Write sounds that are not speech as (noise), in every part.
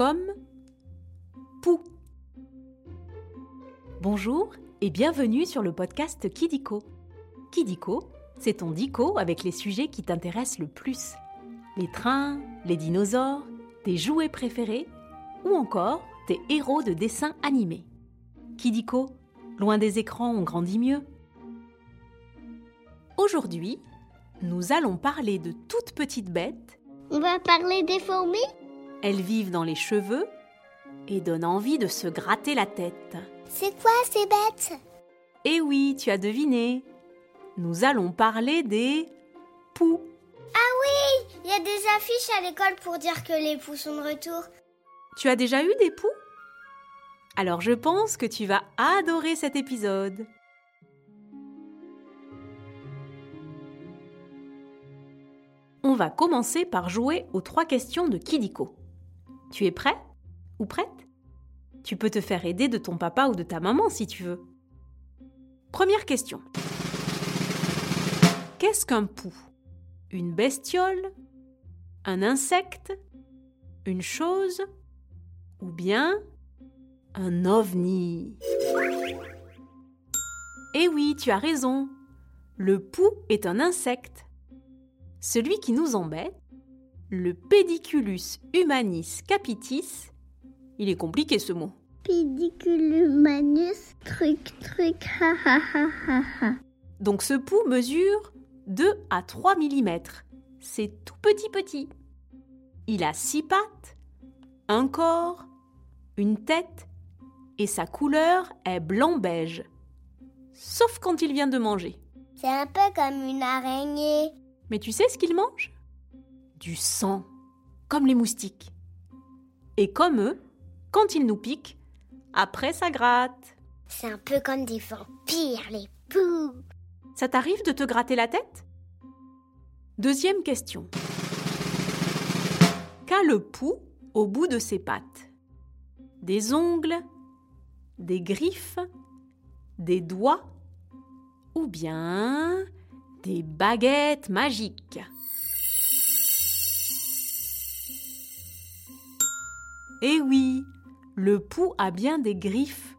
comme pou. Bonjour et bienvenue sur le podcast Kidiko. Kidiko, c'est ton dico avec les sujets qui t'intéressent le plus. Les trains, les dinosaures, tes jouets préférés ou encore tes héros de dessins animés. Kidiko, loin des écrans, on grandit mieux. Aujourd'hui, nous allons parler de toutes petites bêtes. On va parler des fourmis? Elles vivent dans les cheveux et donnent envie de se gratter la tête. C'est quoi ces bêtes? Eh oui, tu as deviné. Nous allons parler des poux. Ah oui Il y a des affiches à l'école pour dire que les poux sont de retour. Tu as déjà eu des poux? Alors je pense que tu vas adorer cet épisode. On va commencer par jouer aux trois questions de Kidiko. Tu es prêt ou prête? Tu peux te faire aider de ton papa ou de ta maman si tu veux. Première question. Qu'est-ce qu'un pou? Une bestiole? Un insecte? Une chose? Ou bien un ovni? Eh oui, tu as raison. Le pou est un insecte. Celui qui nous embête, le Pediculus humanis capitis, il est compliqué ce mot. Pédiculomanus, truc, truc, ha ha ha ha ha. Donc ce pou mesure 2 à 3 mm. C'est tout petit petit. Il a six pattes, un corps, une tête et sa couleur est blanc-beige. Sauf quand il vient de manger. C'est un peu comme une araignée. Mais tu sais ce qu'il mange? Du sang, comme les moustiques. Et comme eux, quand ils nous piquent, après ça gratte. C'est un peu comme des vampires, les poux. Ça t'arrive de te gratter la tête? Deuxième question. Qu'a le pou au bout de ses pattes? Des ongles Des griffes Des doigts Ou bien des baguettes magiques? Eh oui, le pou a bien des griffes,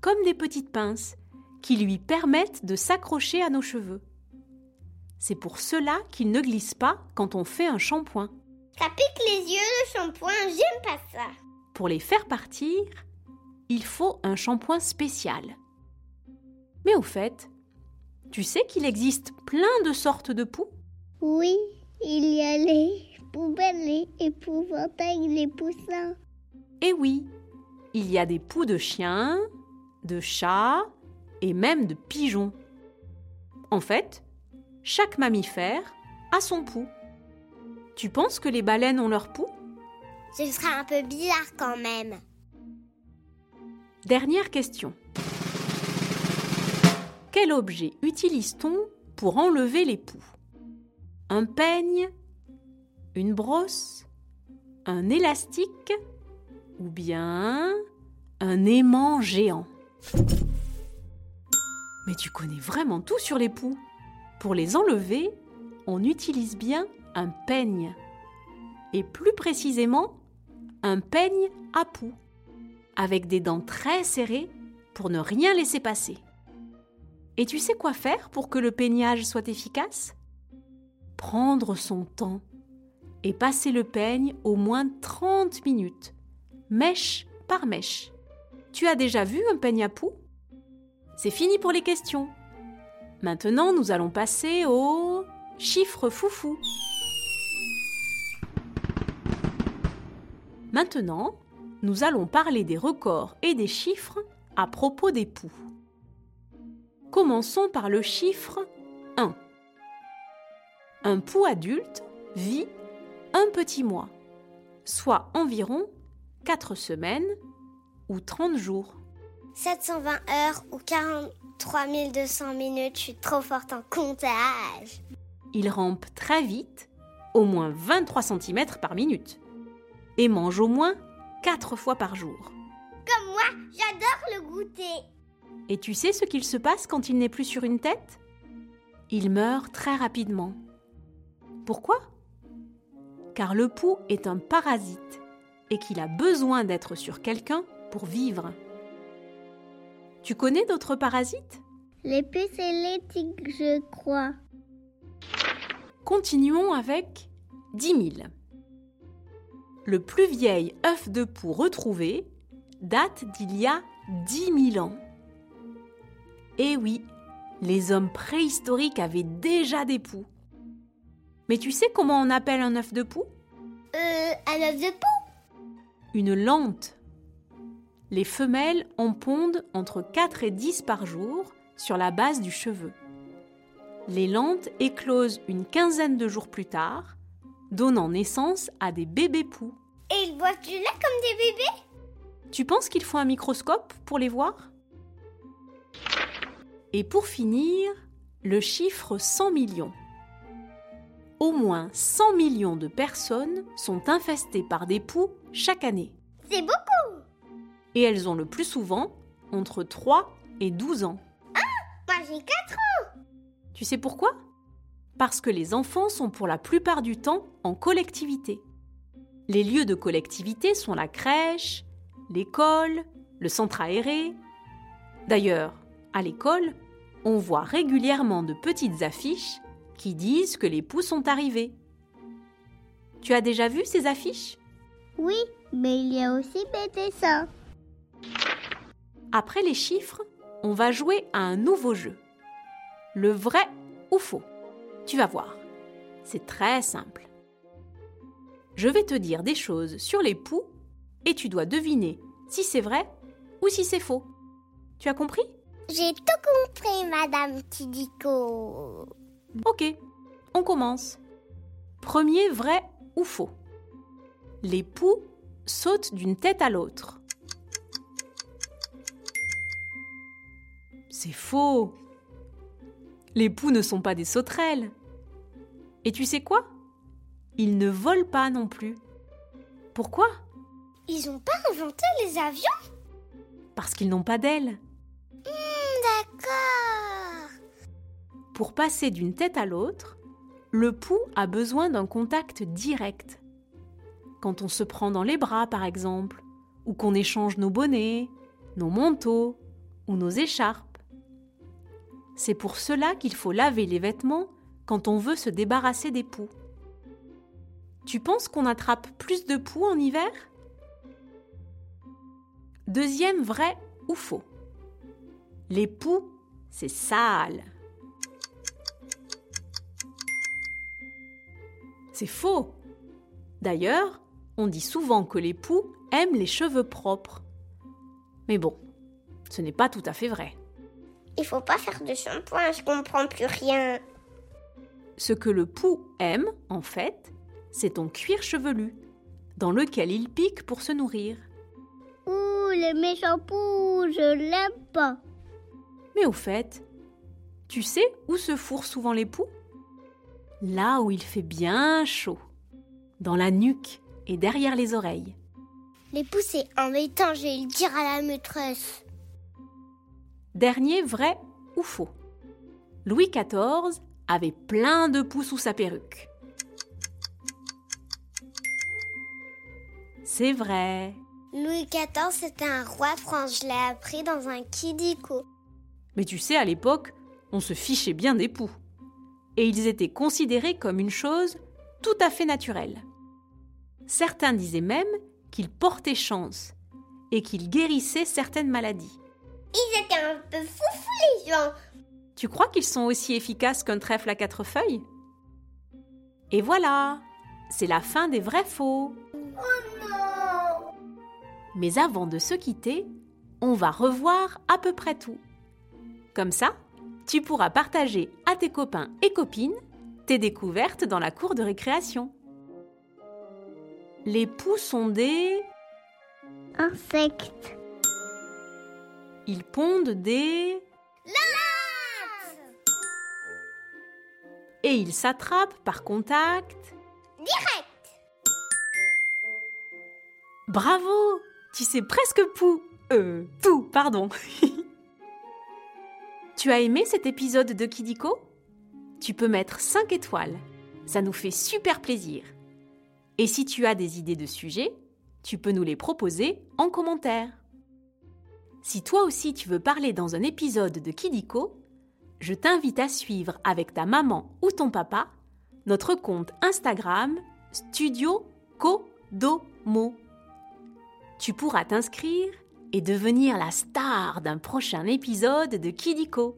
comme des petites pinces, qui lui permettent de s'accrocher à nos cheveux. C'est pour cela qu'il ne glisse pas quand on fait un shampoing. Ça pique les yeux le shampoing, j'aime pas ça. Pour les faire partir, il faut un shampoing spécial. Mais au fait, tu sais qu'il existe plein de sortes de poux? Oui, il y a les poubelles, les épouvantails, les poussins. Eh oui, il y a des poux de chiens, de chats et même de pigeons. En fait, chaque mammifère a son pou. Tu penses que les baleines ont leur pou Ce sera un peu bizarre quand même. Dernière question. Quel objet utilise-t-on pour enlever les poux? Un peigne? Une brosse? Un élastique? Ou bien un aimant géant Mais tu connais vraiment tout sur les poux. Pour les enlever, on utilise bien un peigne. Et plus précisément, un peigne à poux, avec des dents très serrées pour ne rien laisser passer. Et tu sais quoi faire pour que le peignage soit efficace? Prendre son temps et passer le peigne au moins 30 minutes, mèche par mèche. Tu as déjà vu un peigne à poux C'est fini pour les questions. Maintenant, nous allons passer au chiffre foufou. Maintenant, nous allons parler des records et des chiffres à propos des poux. Commençons par le chiffre 1. Un pou adulte vit un petit mois, soit environ 4 semaines ou 30 jours. 720 heures ou 43 200 minutes, je suis trop forte en comptage. Il rampe très vite, au moins 23 cm par minute, et mange au moins 4 fois par jour. Comme moi, j'adore le goûter. Et tu sais ce qu'il se passe quand il n'est plus sur une tête? Il meurt très rapidement. Pourquoi? Car le pou est un parasite et qu'il a besoin d'être sur quelqu'un pour vivre. Tu connais d'autres parasites? Les puces et les tigres, je crois. Continuons avec 10 000. Le plus vieil œuf de poux retrouvé date d'il y a 10 000 ans. Eh oui, les hommes préhistoriques avaient déjà des poux. Mais tu sais comment on appelle un œuf de poux? Euh, un œuf de poux Une lente. Les femelles en pondent entre 4 et 10 par jour sur la base du cheveu. Les lentes éclosent une quinzaine de jours plus tard, donnant naissance à des bébés poux. Et ils boivent du lait comme des bébés? Tu penses qu'il faut un microscope pour les voir? Et pour finir, le chiffre 100 millions. Au moins 100 millions de personnes sont infestées par des poux chaque année. C'est beaucoup Et elles ont le plus souvent entre 3 et 12 ans. Moi j'ai 4 ans Tu sais pourquoi? Parce que les enfants sont pour la plupart du temps en collectivité. Les lieux de collectivité sont la crèche, l'école, le centre aéré. D'ailleurs, à l'école, on voit régulièrement de petites affiches qui disent que les poux sont arrivés. Tu as déjà vu ces affiches? Oui, mais il y a aussi mes dessins. Après les chiffres, on va jouer à un nouveau jeu. Le vrai ou faux. Tu vas voir. C'est très simple. Je vais te dire des choses sur les poux et tu dois deviner si c'est vrai ou si c'est faux. Tu as compris? J'ai tout compris, Madame Tidiko. Ok, on commence. Premier vrai ou faux? Les poux sautent d'une tête à l'autre. C'est faux. Les poux ne sont pas des sauterelles. Et tu sais quoi? Ils ne volent pas non plus. Pourquoi? Ils ont pas inventé les avions? Parce qu'ils n'ont pas d'ailes. D'accord. Pour passer d'une tête à l'autre, le pouls a besoin d'un contact direct. Quand on se prend dans les bras, par exemple, ou qu'on échange nos bonnets, nos manteaux ou nos écharpes. C'est pour cela qu'il faut laver les vêtements quand on veut se débarrasser des poux. Tu penses qu'on attrape plus de poux en hiver? Deuxième vrai ou faux Les poux, c'est sale. C'est faux. D'ailleurs, on dit souvent que les poux aiment les cheveux propres. Mais bon, ce n'est pas tout à fait vrai. Il faut pas faire de shampoing, je comprends plus rien. Ce que le pou aime, en fait, c'est ton cuir chevelu, dans lequel il pique pour se nourrir. Ouh, les méchants poux, je l'aime pas. Mais au fait, tu sais où se fourrent souvent les poux? Là où il fait bien chaud, dans la nuque et derrière les oreilles. Les poux, c'est embêtant, je vais le dire à la maîtresse. Dernier vrai ou faux Louis XIV avait plein de poux sous sa perruque. C'est vrai. Louis XIV, c'était un roi de France, je l'ai appris dans un Kidiko. Mais tu sais, à l'époque, on se fichait bien des poux. Et ils étaient considérés comme une chose tout à fait naturelle. Certains disaient même qu'ils portaient chance et qu'ils guérissaient certaines maladies. Ils étaient un peu foufous, les gens. Tu crois qu'ils sont aussi efficaces qu'un trèfle à quatre feuilles? Et voilà, c'est la fin des vrais faux. Oh non Mais avant de se quitter, on va revoir à peu près tout. Comme ça, tu pourras partager à tes copains et copines tes découvertes dans la cour de récréation. Les poux sont des... Insectes. Ils pondent des... Et ils s'attrapent par contact. Direct. Bravo Tu sais presque pou. Euh, tout, pardon. (laughs) tu as aimé cet épisode de Kidiko? Tu peux mettre 5 étoiles. Ça nous fait super plaisir. Et si tu as des idées de sujets, tu peux nous les proposer en commentaire. Si toi aussi tu veux parler dans un épisode de Kidiko, je t'invite à suivre avec ta maman ou ton papa notre compte Instagram Studio Kodomo. Tu pourras t'inscrire et devenir la star d'un prochain épisode de Kidiko.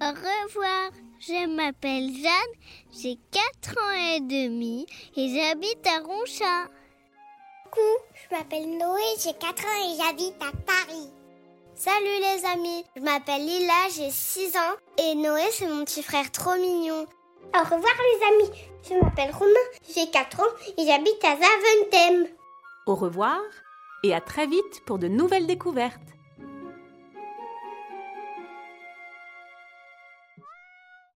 Au revoir, je m'appelle Jeanne, j'ai 4 ans et demi et j'habite à Roncha. Coucou, je m'appelle Noé, j'ai 4 ans et j'habite à Paris. Salut les amis, je m'appelle Lila, j'ai 6 ans et Noé c'est mon petit frère trop mignon. Au revoir les amis, je m'appelle Romain, j'ai 4 ans et j'habite à Zaventem. Au revoir et à très vite pour de nouvelles découvertes.